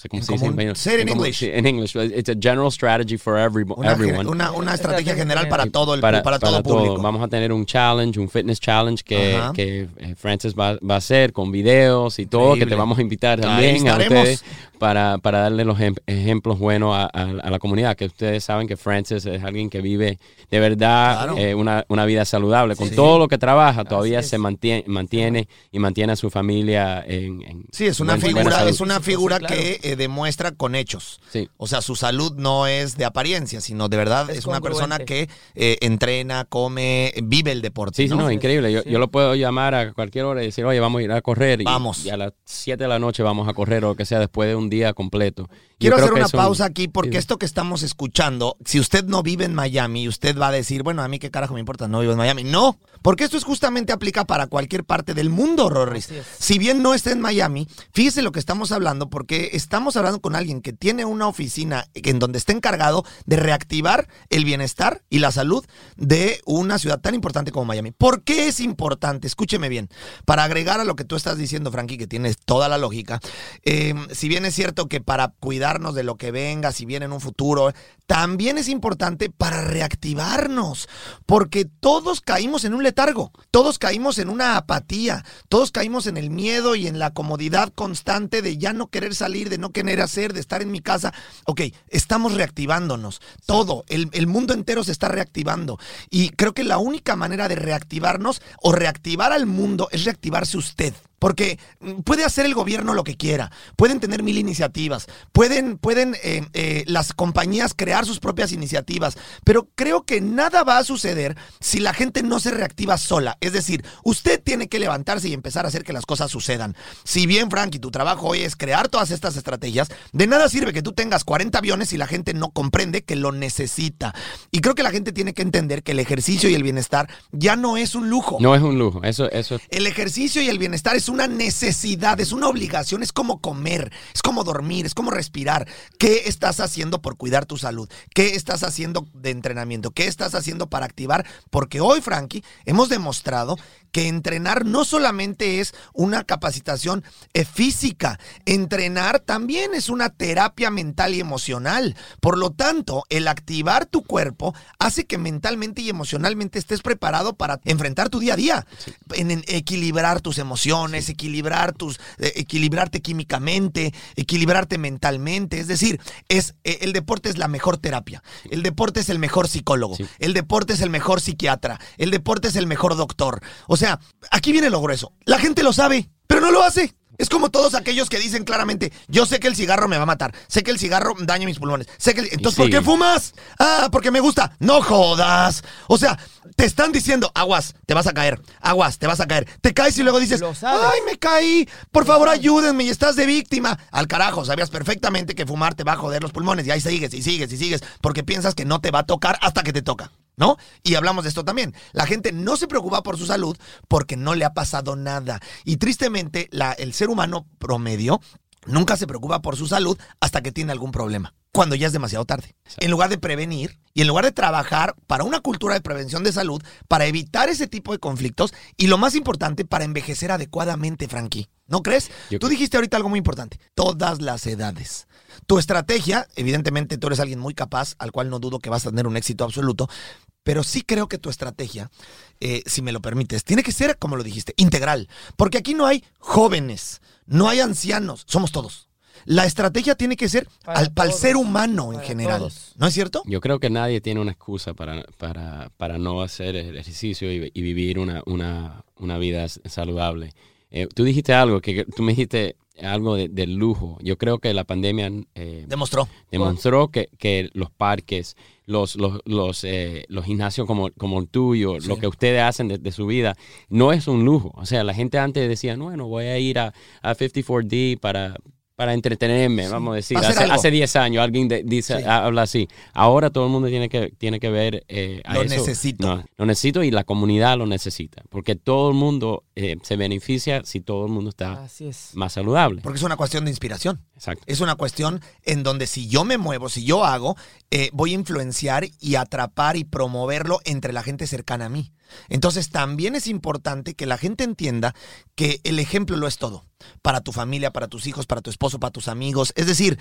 sé cómo En se dice en español. Say it in En English. sí, en English. It's a general strategy for every, Una, everyone. una, una estrategia general para todo el para, todo público. Vamos a tener un challenge, un fitness challenge que, Ajá. que eh, Francis va, va a hacer con videos y todo, que Increíble. te vamos a invitar también a ustedes para, para darle los ejem- ejemplos buenos a, a- a la comunidad, que ustedes saben que Francis es alguien que vive de verdad Claro. eh, una, una vida saludable. Con Sí. todo lo que trabaja, todavía se mantiene, mantiene y mantiene a su familia en... en Sí, es una figura, es una sí, figura claro. que eh, demuestra con hechos. Sí. O sea, su salud no es de apariencia, sino de verdad es, Es una persona que eh, entrena, come, vive el deporte. Sí, sí, ¿no? no, increíble. Yo, Sí. yo lo puedo llamar a cualquier hora y decir, oye, vamos a ir a correr. Y, Vamos. Y a las 7 de la noche vamos a correr o lo que sea después de un día completo. Quiero hacer una un- pausa aquí porque sí. esto que estamos escuchando, si usted no vive en Miami, usted va a decir, bueno, a mí qué carajo me importa, no vivo en Miami. No, porque esto es justamente aplica para cualquier parte del mundo, Rorris. Si bien no está en Miami, fíjese lo que estamos hablando porque estamos hablando con alguien que tiene una oficina en donde está encargado de reactivar el bienestar y la salud de una ciudad tan importante como Miami. ¿Por qué es importante? Escúcheme bien. Para agregar a lo que tú estás diciendo, Frankie, que tienes toda la lógica, eh, si bien es cierto que para cuidarnos de lo que venga, si viene en un futuro, también es importante para reactivarnos, porque todos caímos en un letargo, todos caímos en una apatía, todos caímos en el miedo y en la comodidad constante de ya no querer salir, de no querer hacer, de estar en mi casa. Ok, estamos reactivándonos, todo, el, el mundo entero se está reactivando y creo que la única manera de reactivarnos o reactivar al mundo es reactivarse usted. Porque mm, puede hacer el gobierno lo que quiera, pueden tener mil iniciativas, pueden, pueden eh, eh, las compañías crear sus propias iniciativas, pero creo que nada va a suceder si la gente no se reactiva sola. Es decir, usted tiene que levantarse y empezar a hacer que las cosas sucedan. Si bien, Frankie, tu trabajo hoy es crear todas estas estrategias, de nada sirve que tú tengas 40 aviones si la gente no comprende que lo necesita. Y creo que la gente tiene que entender que el ejercicio y el bienestar ya no es un lujo. No es un lujo, eso, eso es El ejercicio y el bienestar es una necesidad, es una obligación, es como comer, es como dormir, es como respirar. ¿Qué estás haciendo por cuidar tu salud? ¿Qué estás haciendo de entrenamiento? ¿Qué estás haciendo para activar? Porque hoy, Frankie, hemos demostrado que entrenar no solamente es una capacitación eh, física, entrenar también es una terapia mental y emocional. Por lo tanto, el activar tu cuerpo hace que mentalmente y emocionalmente estés preparado para enfrentar tu día a día, en, en equilibrar tus emociones, equilibrar tus, eh, equilibrarte químicamente, equilibrarte mentalmente. Es decir, es eh, el deporte es la mejor terapia, el deporte es el mejor psicólogo, Sí. el deporte es el mejor psiquiatra, el deporte es el mejor doctor. O sea, aquí viene lo grueso. La gente lo sabe, pero no lo hace. Es como todos aquellos que dicen claramente, yo sé que el cigarro me va a matar, sé que el cigarro daña mis pulmones, sé que... el- Entonces, ¿por qué fumas? Ah, porque me gusta. No jodas. O sea, te están diciendo, aguas, te vas a caer, aguas, te vas a caer. Te caes y luego dices, ay, me caí, por favor ayúdenme y estás de víctima. Al carajo, sabías perfectamente que fumar te va a joder los pulmones y ahí sigues y sigues y sigues porque piensas que no te va a tocar hasta que te toca. ¿No? Y hablamos de esto también. La gente no se preocupa por su salud porque no le ha pasado nada. Y tristemente, el ser humano promedio nunca se preocupa por su salud hasta que tiene algún problema. Cuando ya es demasiado tarde. En lugar de prevenir y en lugar de trabajar para una cultura de prevención de salud, para evitar ese tipo de conflictos y lo más importante, para envejecer adecuadamente, Frankie. ¿No crees? Yo Tú creo- dijiste ahorita algo muy importante. Todas las edades. Tu estrategia, evidentemente tú eres alguien muy capaz, al cual no dudo que vas a tener un éxito absoluto, pero sí creo que tu estrategia, eh, si me lo permites, tiene que ser, como lo dijiste, integral. Porque aquí no hay jóvenes, no hay ancianos, somos todos. La estrategia tiene que ser Para al, para el todos, ser humano en general. todos. ¿No es cierto? Yo creo que nadie tiene una excusa para, para, para no hacer el ejercicio y, y vivir una, una, una vida saludable. Eh, tú dijiste algo, que tú me dijiste algo de- del lujo. Yo creo que la pandemia eh, Demostró. demostró que, que los parques, los, los, los, eh, los gimnasios como, como el tuyo, Sí. lo que ustedes hacen de, de su vida, no es un lujo. O sea, la gente antes decía, bueno, voy a ir a, a 54D para, para entretenerme, vamos a decir. Hace, hace 10 años alguien de- dice, Sí. habla así. Ahora todo el mundo tiene que, tiene que ver eh, a Lo eso. necesito. No, lo necesito y la comunidad lo necesita. Porque todo el mundo eh, se beneficia si todo el mundo está Así es. más saludable. Porque es una cuestión de inspiración. Exacto. Es una cuestión en donde si yo me muevo, si yo hago, eh, voy a influenciar y atrapar y promoverlo entre la gente cercana a mí. Entonces también es importante que la gente entienda que el ejemplo lo es todo. Para tu familia, para tus hijos, para tu esposo, para tus amigos. Es decir,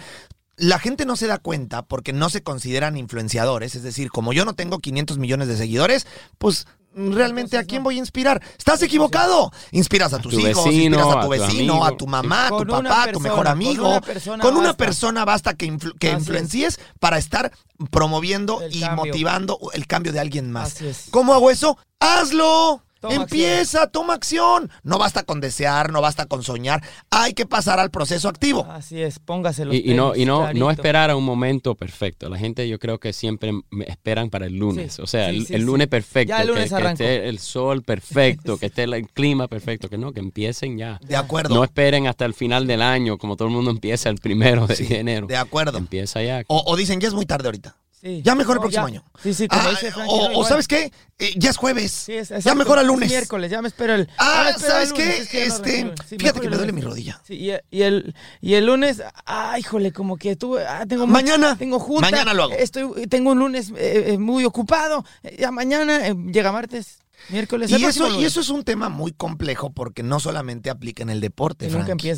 la gente no se da cuenta porque no se consideran influenciadores. Es decir, como yo no tengo 500 millones de seguidores, pues realmente a quién voy a inspirar. Estás equivocado. Inspiras a tus tu hijos, vecino, inspiras a tu a tu vecino, a tu mamá, a tu papá, a tu persona, mejor con amigo. una persona Con una basta. persona basta que, influ- que influencies para estar promoviendo El y cambio. motivando el cambio de alguien más. ¿Cómo hago eso? ¡Hazlo! Toma Empieza, toma acción. No basta con desear, no basta con soñar. Hay que pasar al proceso activo. Así es, póngase los Y, y no, y no, no esperar a un momento perfecto. La gente yo creo que siempre me esperan para el lunes. Sí, o sea, sí, el, sí, el sí. lunes perfecto, Ya el que- lunes que, arrancó. esté el sol perfecto, *laughs* que esté el clima perfecto, que no, que empiecen ya. De acuerdo. No esperen hasta el final del año, como todo el mundo empieza el primero de Sí, enero. de acuerdo. Empieza ya. O, o dicen, ya es muy tarde ahorita. Sí. Ya mejor el No, próximo ya. año. Sí, sí, como Ah, dice o, no, o. ¿sabes qué? Eh, ya es jueves. Sí, es, ya mejor al Es lunes. miércoles, ya me espero el. Ah, el ¿sabes lunes, qué? es que no este. Sí, fíjate que me duele mi rodilla. Sí, y, y el, y el lunes, ah, híjole, como que tuve, ah, tengo Mañana. tengo junta, Mañana lo hago. Estoy, tengo un lunes eh, eh, muy ocupado, eh, ya mañana eh, llega martes, miércoles, Y eso, y eso es un tema muy complejo porque no solamente aplica en el deporte, Y nunca Frankie.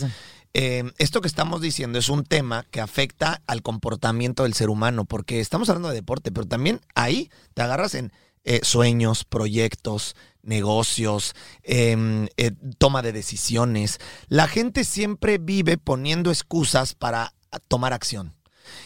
Eh, esto que estamos diciendo es un tema que afecta al comportamiento del ser humano, porque estamos hablando de deporte, pero también ahí te agarras en eh, sueños, proyectos, negocios, em, eh, toma de decisiones. La gente siempre vive poniendo excusas para tomar acción.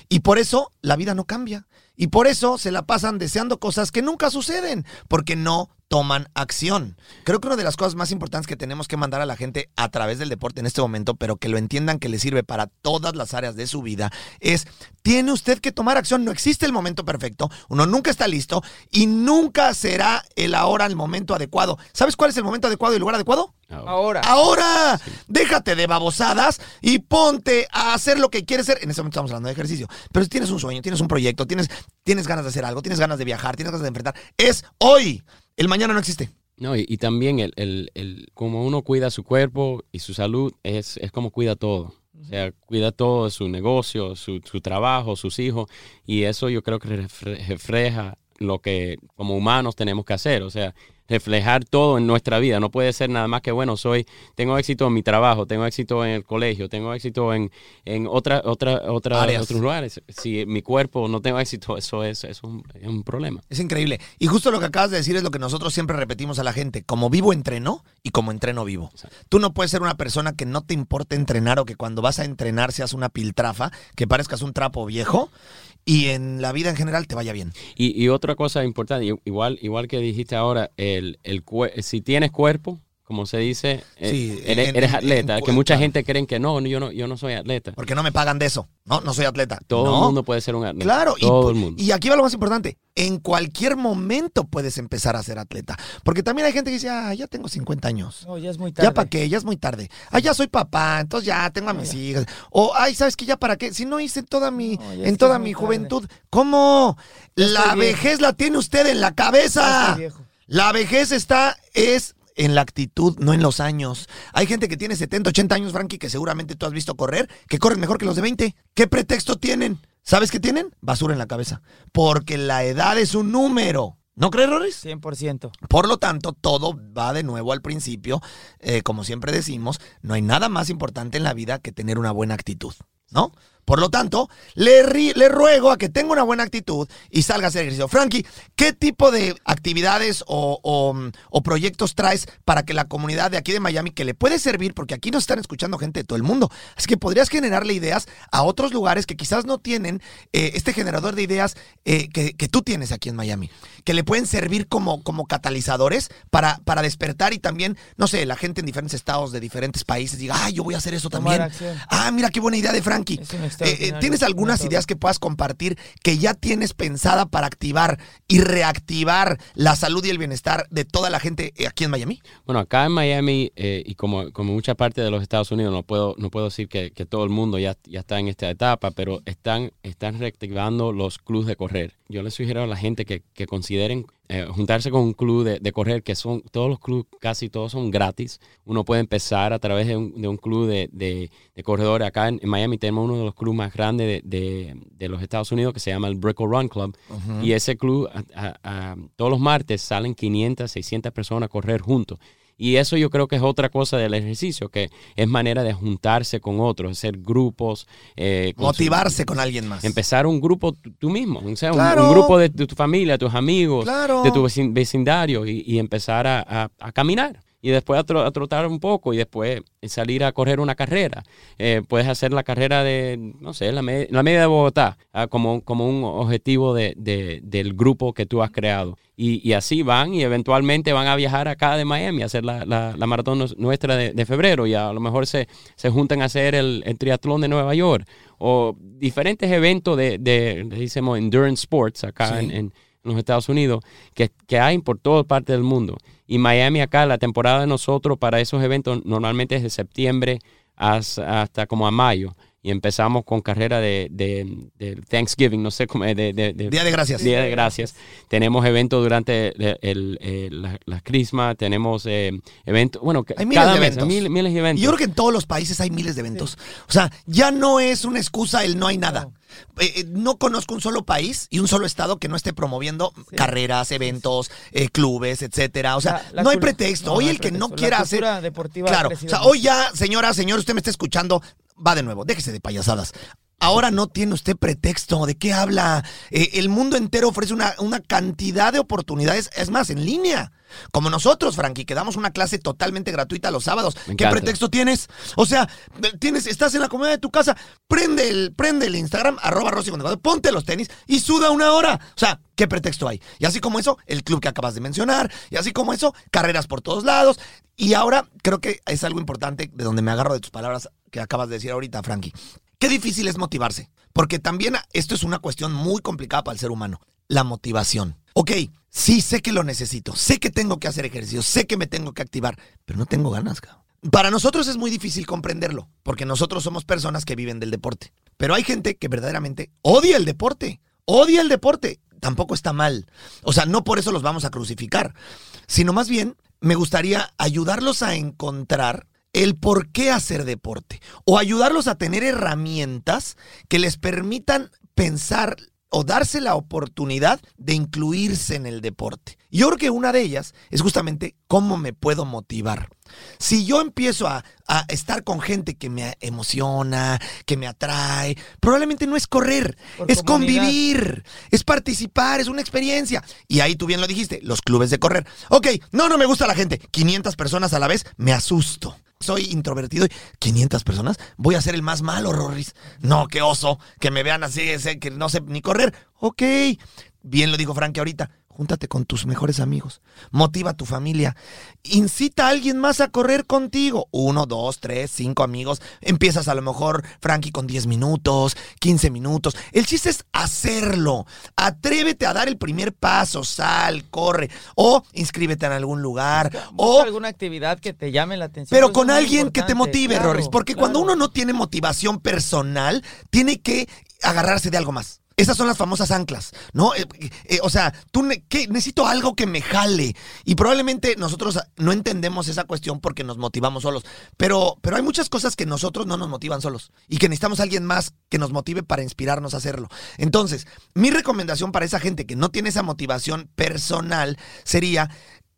Y por eso la vida no cambia. Y por eso se la pasan deseando cosas que nunca suceden, porque no toman acción. Creo que una de las cosas más importantes que tenemos que mandar a la gente a través del deporte en este momento, pero que lo entiendan que le sirve para todas las áreas de su vida, es, tiene usted que tomar acción. No existe el momento perfecto, uno nunca está listo y nunca será el ahora el momento adecuado. ¿Sabes cuál es el momento adecuado y el lugar adecuado? Ahora. Ahora. Déjate de babosadas y ponte a hacer lo que quieres hacer. En este momento estamos hablando de ejercicio. Pero si tienes un sueño, tienes un proyecto, tienes, tienes ganas de hacer algo, tienes ganas de viajar, tienes ganas de enfrentar, es hoy. El mañana no existe. No, y, también el, el, el- como uno cuida su cuerpo y su salud, es, es como cuida todo. O sea, cuida todo, su negocio, su, su trabajo, sus hijos, y eso yo creo que refleja lo que como humanos tenemos que hacer. O sea, reflejar todo en nuestra vida. No puede ser nada más que, bueno, soy, tengo éxito en mi trabajo, tengo éxito en el colegio, tengo éxito en, en otra, otra, otra, Áreas. otros lugares. Si mi cuerpo no tengo éxito, eso es, es, un, es un problema. Es increíble. Y justo lo que acabas de decir es lo que nosotros siempre repetimos a la gente. Como vivo, entreno y como entreno, vivo. Tú no puedes ser una persona que no te importe entrenar o que cuando vas a entrenar seas una piltrafa, que parezcas un trapo viejo y en la vida en general te vaya bien. Y, y otra cosa importante, igual, igual que dijiste ahora, el, el si tienes cuerpo, como se dice, eh, Sí, eres, en- eres en- atleta. en- que mucha claro. gente cree que no, yo no, yo no soy atleta. Porque no me pagan de eso. No, no soy atleta. Todo No. el mundo puede ser un atleta. Claro, y, todo pu- el mundo. y aquí va lo más importante. En cualquier momento puedes empezar a ser atleta. Porque también hay gente que dice, ah, ya tengo 50 años. No, ya es muy tarde. ¿Ya para qué? Ya es muy tarde. Ah, ya soy papá, entonces ya tengo a mis hijas. O, ay, ¿sabes qué? ¿Ya para qué? Si no hice toda mi, No, en toda mi tarde. juventud. ¿Cómo? Ya La vejez la tiene usted en la cabeza. La vejez está, es en la actitud, no en los años. Hay gente que tiene 70, 80 años, Frankie, que seguramente tú has visto correr, que corren mejor que los de 20. ¿Qué pretexto tienen? ¿Sabes qué tienen? Basura en la cabeza. Porque la edad es un número. ¿No crees, Roris? 100%. Por lo tanto, todo va de nuevo al principio. Eh, como siempre decimos, no hay nada más importante en la vida que tener una buena actitud, ¿no? Por lo tanto, le, le ruego a que tenga una buena actitud y salga a hacer ejercicio. Frankie, ¿qué tipo de actividades o, o, o proyectos traes para que la comunidad de aquí de Miami, que le puede servir, porque aquí nos están escuchando gente de todo el mundo, así que podrías generarle ideas a otros lugares que quizás no tienen eh, este generador de ideas eh, que, que tú tienes aquí en Miami, que le pueden servir como, como catalizadores para, para despertar y también, no sé, la gente en diferentes estados de diferentes países diga, ah, yo voy a hacer eso Tomar también. acción. Ah, mira qué buena idea de Frankie. Es Eh, eh, ¿Tienes algunas método. ideas que puedas compartir que ya tienes pensada para activar y reactivar la salud y el bienestar de toda la gente eh, aquí en Miami? Bueno, acá en Miami eh, y como, como mucha parte de los Estados Unidos, no puedo, no puedo decir que, que todo el mundo ya, ya está en esta etapa, pero están, están reactivando los clubes de correr. Yo les sugiero a la gente que, que consideren eh, juntarse con un club de, de correr, que son todos los clubes, casi todos son gratis. Uno puede empezar a través de un, de un club de, de, de corredores. Acá en, en Miami tenemos uno de los clubes más grandes de, los Estados Unidos que se llama el Brickle Run Club. Y ese club, a- a- a- todos los martes salen 500, 600 personas a correr juntos. Y eso yo creo que es otra cosa del ejercicio, que es manera de juntarse con otros, hacer grupos. eh, con su- Motivarse con alguien más. empezar un grupo tú mismo, o sea, un- Claro. un, grupo de, de tu familia, tus amigos, Claro. de tu vecin- vecindario y, y empezar a, a- a caminar. Y después a, a trotar un poco y después salir a correr una carrera. Eh, puedes hacer la carrera de, no sé, la, me- la media de Bogotá, ah, como, como un objetivo de, de- del grupo que tú has creado. Y, y así van y eventualmente van a viajar acá de Miami a hacer la, la- la maratón nuestra de, de febrero y a lo mejor se, se juntan a hacer el, el triatlón de Nueva York o diferentes eventos de, de decimos endurance sports acá Sí. en, en los Estados Unidos que, que hay por toda parte del mundo. Y Miami acá, la temporada de nosotros para esos eventos normalmente es de septiembre hasta, hasta como a mayo. Y empezamos con carrera de, de- de Thanksgiving, no sé cómo, de, de- de- Día de gracias. Día de Gracias. Tenemos eventos durante el, el- el- la, la Christmas, tenemos eh, eventos, bueno, Hay miles cada de mes, eventos. mil- miles de Y eventos. yo creo que en todos los países hay miles de eventos. O sea, ya no es una excusa el no hay nada. Eh, eh, no conozco un solo país y un solo estado que no esté promoviendo carreras, eventos, eh, clubes, etcétera. O sea, La- la no hay pretexto. no, Hoy no hay el que no quiera hacer. cultura deportiva Claro. O sea, hoy ya, señora, señor, usted me está escuchando, va de nuevo, déjese de payasadas. Ahora no tiene usted pretexto. ¿De qué habla? Eh, el mundo entero ofrece una, una cantidad de oportunidades, es más, en línea. Como nosotros, Frankie, que damos una clase totalmente gratuita los sábados. ¿Qué pretexto tienes? O sea, tienes, estás en la comodidad de tu casa, prende el, prende el Instagram, arroba Rosy ponte los tenis y suda una hora. O sea, ¿qué pretexto hay? Y así como eso, el club que acabas de mencionar, y así como eso, carreras por todos lados. Y ahora creo que es algo importante de donde me agarro de tus palabras que acabas de decir ahorita, Frankie. Qué difícil es motivarse, porque también esto es una cuestión muy complicada para el ser humano, la motivación. Ok, sí sé que lo necesito, sé que tengo que hacer ejercicio, sé que me tengo que activar, pero no tengo ganas, cabrón. Para nosotros es muy difícil comprenderlo, porque nosotros somos personas que viven del deporte. Pero hay gente que verdaderamente odia el deporte, odia el deporte. Tampoco está mal. O sea, no por eso los vamos a crucificar, sino más bien me gustaría ayudarlos a encontrar el por qué hacer deporte o ayudarlos a tener herramientas que les permitan pensar o darse la oportunidad de incluirse en el deporte. Yo creo que una de ellas es justamente cómo me puedo motivar. Si yo empiezo a, a estar con gente que me emociona, que me atrae, probablemente no es correr, Por es comunidad. convivir, es participar, es una experiencia. Y ahí tú bien lo dijiste, los clubes de correr. Ok, no, no me gusta la gente. 500 personas a la vez, me asusto. Soy introvertido y 500 personas, voy a ser el más malo, Rorris. No, qué oso, que me vean así, ese, que no sé ni correr. Ok, bien lo dijo Frankie ahorita. Júntate con tus mejores amigos. Motiva a tu familia. Incita a alguien más a correr contigo. Uno, dos, tres, cinco amigos. Empiezas a lo mejor, Frankie, con 10 minutos, 15 minutos. El chiste es hacerlo. Atrévete a dar el primer paso. Sal, corre. O inscríbete en algún lugar. O alguna actividad que te llame la atención. pero con alguien que te motive, claro, Rorris. Porque cuando uno no tiene motivación personal, tiene que agarrarse de algo más. Esas son las famosas anclas, ¿no? Eh, eh, o sea, tú ¿qué? necesito algo que me jale. Y probablemente nosotros no entendemos esa cuestión porque nos motivamos solos. Pero, pero hay muchas cosas que nosotros no nos motivan solos. Y que necesitamos a alguien más que nos motive para inspirarnos a hacerlo. Entonces, mi recomendación para esa gente que no tiene esa motivación personal sería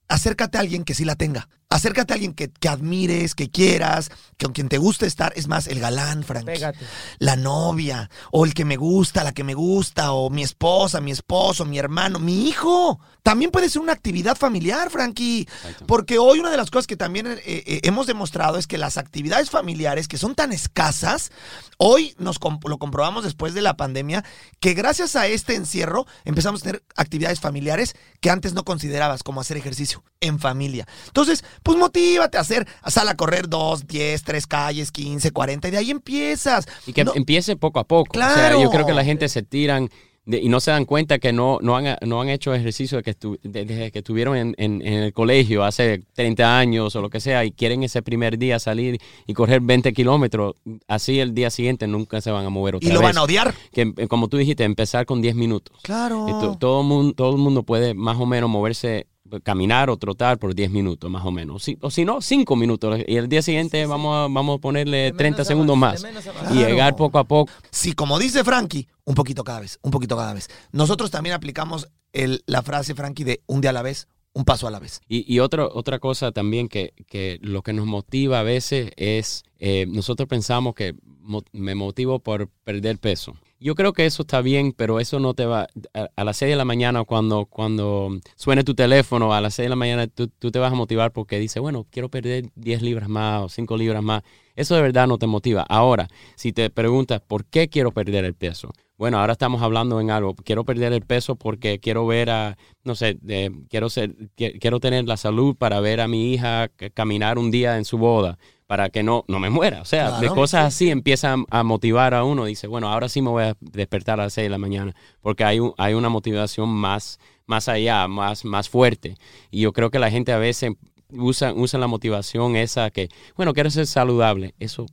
acércate a alguien que sí la tenga. Acércate a alguien que, que admires, que quieras, que con quien te guste estar. Es más, el galán, Frank. Pégate. La novia, o el que me gusta, la que me gusta, o mi esposa, mi esposo, mi hermano, mi hijo. También puede ser una actividad familiar, Frankie. Porque hoy una de las cosas que también eh, eh, hemos demostrado es que las actividades familiares que son tan escasas, hoy nos comp- lo comprobamos después de la pandemia, que gracias a este encierro empezamos a tener actividades familiares que antes no considerabas, como hacer ejercicio en familia. Entonces, pues motívate a hacer, sal a correr dos, diez, tres calles, 15, 40, y de ahí empiezas. Y que No- empiece poco a poco. O sea, Claro. yo creo que la gente se tiran de- y no se dan cuenta que no, no, han, no han hecho ejercicio que estu- desde que estuvieron en, en- en el colegio hace 30 años o lo que sea y quieren ese primer día salir y correr 20 kilómetros. Así el día siguiente nunca se van a mover otra y lo vez. van a odiar. Que, eh, como tú dijiste, empezar con 10 minutos. Claro. Todo, mundo, todo el mundo puede más o menos moverse, caminar o trotar por 10 minutos más o menos. Si- o si no, 5 minutos. Y el día siguiente vamos, a, vamos a ponerle De 30 menos a segundos más. Y llegar poco a poco. Sí, como dice Frankie, un poquito cada vez, un poquito cada vez. Nosotros también aplicamos el- la frase, Frankie, de un día a la vez, un paso a la vez. Y, y otro- otra cosa también que, que lo que nos motiva a veces es, eh, nosotros pensamos que mo- me motivo por perder peso. Yo creo que eso está bien, pero eso no te va, a, a las 6 de la mañana cuando, cuando suene tu teléfono, a las 6 de la mañana tú, tú te vas a motivar porque dices, bueno, quiero perder 10 libras más o 5 libras más. Eso de verdad no te motiva. Ahora, si te preguntas, ¿por qué quiero perder el peso? Bueno, ahora estamos hablando en algo. Quiero perder el peso porque quiero ver a, no sé, eh, quiero ser, qui- quiero tener la salud para ver a mi hija caminar un día en su boda, para que no, no me muera. O sea, de cosas así empiezan a motivar a uno. Dice, bueno, ahora sí me voy a despertar a las 6 de la mañana, porque hay, un- hay una motivación más, más allá, más, más fuerte. Y yo creo que la gente a veces usa, usa la motivación esa que, bueno, quiero ser saludable. Eso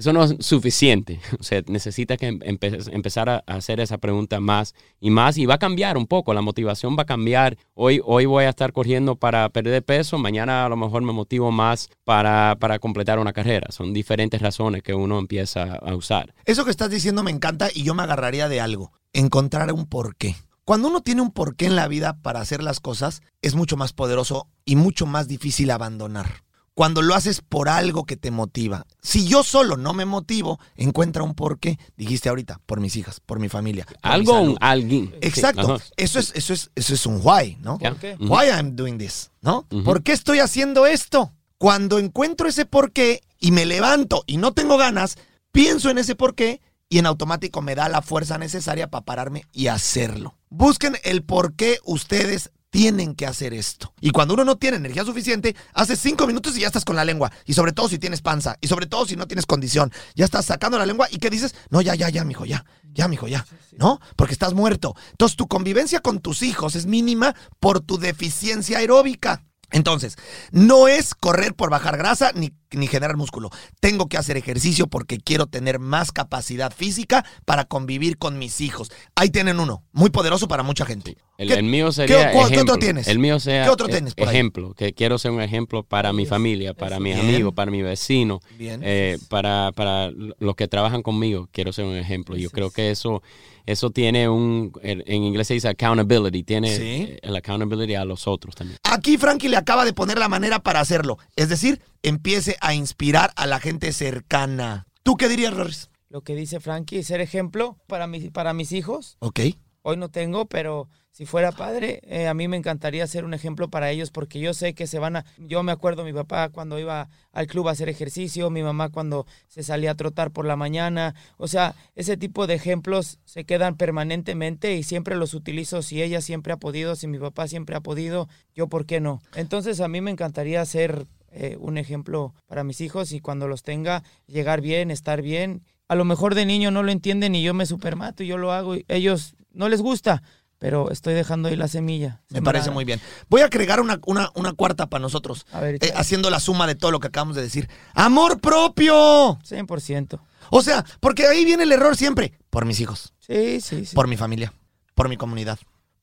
eso no es suficiente. *laughs* O sea, necesita que empe- empezar a hacer esa pregunta más y más y va a cambiar un poco. La motivación va a cambiar. Hoy, hoy voy a estar corriendo para perder peso. Mañana a lo mejor me motivo más para, para completar una carrera. Son diferentes razones que uno empieza a usar. Eso que estás diciendo me encanta y yo me agarraría de algo, encontrar un porqué. Cuando uno tiene un porqué en la vida para hacer las cosas, es mucho más poderoso y mucho más difícil abandonar. Cuando lo haces por algo que te motiva. Si yo solo no me motivo, encuentra un porqué. Dijiste ahorita, por mis hijas, por mi familia. por mi Algo, un alguien. Exacto. Eso es, eso es, eso es un why, ¿no? Ya. qué? Why I'm doing this, ¿no? ¿Por qué estoy haciendo esto? Cuando encuentro ese porqué y me levanto y no tengo ganas, pienso en ese porqué y en automático me da la fuerza necesaria para pararme y hacerlo. Busquen el por qué ustedes tienen que hacer esto. Y cuando uno no tiene energía suficiente, hace cinco minutos y ya estás con la lengua. Y sobre todo si tienes panza. Y sobre todo si no tienes condición. Ya estás sacando la lengua y ¿qué dices? No, ya, ya, ya, mijo, ya. Ya, mijo, ya. ¿No? Porque estás muerto. Entonces tu convivencia con tus hijos es mínima por tu deficiencia aeróbica. Entonces, no es correr por bajar grasa ni, ni generar músculo. Tengo que hacer ejercicio porque quiero tener más capacidad física para convivir con mis hijos. Ahí tienen uno, muy poderoso para mucha gente. El, ¿Qué- el mío qué- sería qué ejemplo. otro tienes? El mío sea ¿Qué otro eh, tienes por ahí? ejemplo, que quiero ser un ejemplo para mi familia, para mis Bien. amigos, para mi vecino, Bien. eh, para, para los que trabajan conmigo. Quiero ser un ejemplo. Yo creo que eso, eso tiene un, en inglés se dice accountability, tiene Sí. eh, el accountability a los otros también. Aquí Frankie le acaba de poner la manera para hacerlo. Es decir, empiece a inspirar a la gente cercana. ¿Tú qué dirías, Rorris? Lo que dice Frankie, ser ejemplo para, mis para mis hijos. Ok. Hoy no tengo, pero si fuera padre, eh, a mí me encantaría ser un ejemplo para ellos porque yo sé que se van a... Yo me acuerdo mi papá cuando iba al club a hacer ejercicio, mi mamá cuando se salía a trotar por la mañana. O sea, ese tipo de ejemplos se quedan permanentemente y siempre los utilizo. Si ella siempre ha podido, si mi papá siempre ha podido, yo por qué no. Entonces a mí me encantaría ser eh, un ejemplo para mis hijos y cuando los tenga, llegar bien, estar bien. A lo mejor de niño no lo entienden y yo me supermato y yo lo hago y ellos no les gusta, pero estoy dejando ahí la semilla. Me parece muy bien. Voy a agregar una, una, una cuarta para nosotros, A ver, eh, haciendo la suma de todo lo que acabamos de decir. ¡Amor propio! 100%. O sea, porque ahí viene el error siempre. Por mis hijos, Sí, sí, sí. por mi familia, por mi comunidad,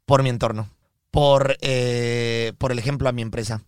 por mi entorno, por, eh, por el ejemplo a mi empresa,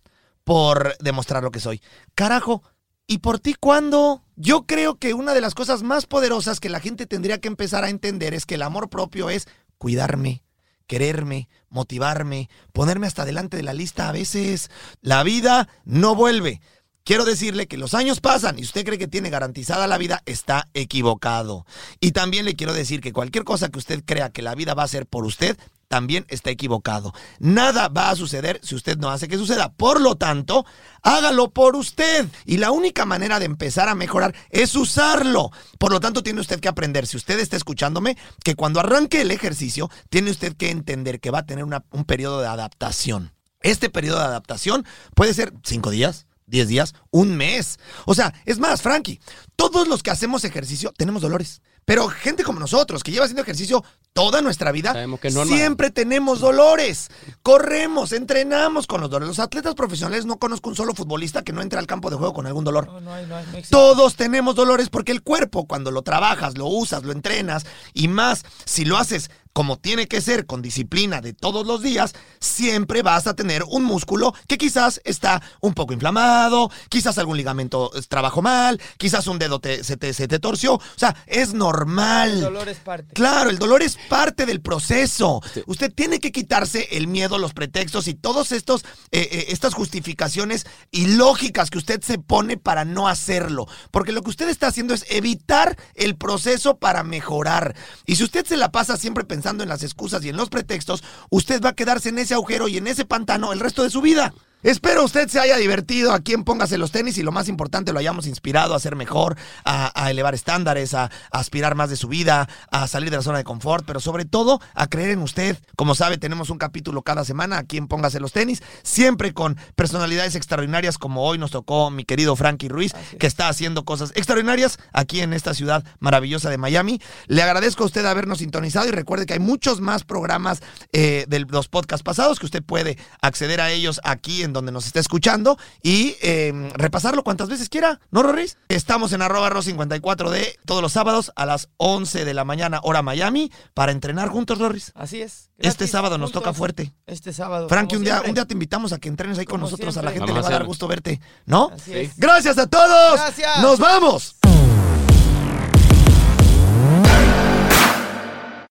por demostrar lo que soy. Carajo, ¿y por ti cuándo? Yo creo que una de las cosas más poderosas que la gente tendría que empezar a entender es que el amor propio es cuidarme, quererme, motivarme, ponerme hasta delante de la lista a veces. La vida no vuelve. Quiero decirle que los años pasan y usted cree que tiene garantizada la vida, está equivocado. Y también le quiero decir que cualquier cosa que usted crea que la vida va a ser por usted, también está equivocado. Nada va a suceder si usted no hace que suceda. Por lo tanto, hágalo por usted. Y la única manera de empezar a mejorar es usarlo. Por lo tanto, tiene usted que aprender, si usted está escuchándome, que cuando arranque el ejercicio, tiene usted que entender que va a tener un periodo de adaptación. Este periodo de adaptación puede ser cinco días, 10 días, un mes. O sea, es más, Frankie, todos los que hacemos ejercicio tenemos dolores. Pero gente como nosotros, que lleva haciendo ejercicio toda nuestra vida, que siempre tenemos dolores. Corremos, entrenamos con los dolores. Los atletas profesionales no conozco un solo futbolista que no entre al campo de juego con algún dolor. No, no hay, no hay. Todos tenemos dolores porque el cuerpo, cuando lo trabajas, lo usas, lo entrenas, y más si lo haces como tiene que ser, con disciplina de todos los días, siempre vas a tener un músculo que quizás está un poco inflamado, quizás algún ligamento eh, trabajó mal, quizás un dedo te- se, te, se te torció. O sea, es normal. El dolor es parte. Claro, el dolor es parte del proceso. Usted tiene que quitarse el miedo, los pretextos y todos estos eh, eh, estas justificaciones ilógicas que usted se pone para no hacerlo, porque lo que usted está haciendo es evitar el proceso para mejorar. Y si usted se la pasa siempre pensando en las excusas y en los pretextos, usted va a quedarse en ese agujero y en ese pantano el resto de su vida. Espero usted se haya divertido aquí en Póngase los tenis y lo más importante lo hayamos inspirado a ser mejor, a, a elevar estándares, a, a aspirar más de su vida, a salir de la zona de confort, pero sobre todo a creer en usted. Como sabe, tenemos un capítulo cada semana aquí en Póngase los tenis, siempre con personalidades extraordinarias como hoy nos tocó mi querido Frankie Ruiz, que está haciendo cosas extraordinarias aquí en esta ciudad maravillosa de Miami. Le agradezco a usted habernos sintonizado y recuerde que hay muchos más programas eh, de los podcasts pasados que usted puede acceder a ellos aquí en donde nos está escuchando y eh, repasarlo cuantas veces quiera, ¿no, Rorris? Estamos en arroba ro54d todos los sábados a las 11 de la mañana, hora Miami, para entrenar juntos, Rorris. Así es. Este sábado nos toca fuerte. Este sábado. Frankie, un día, un día te invitamos a que entrenes ahí con Como nosotros. A la gente Vamos le va a dar gusto verte, ¿no? Así es. Gracias a todos. Gracias. Nos vamos.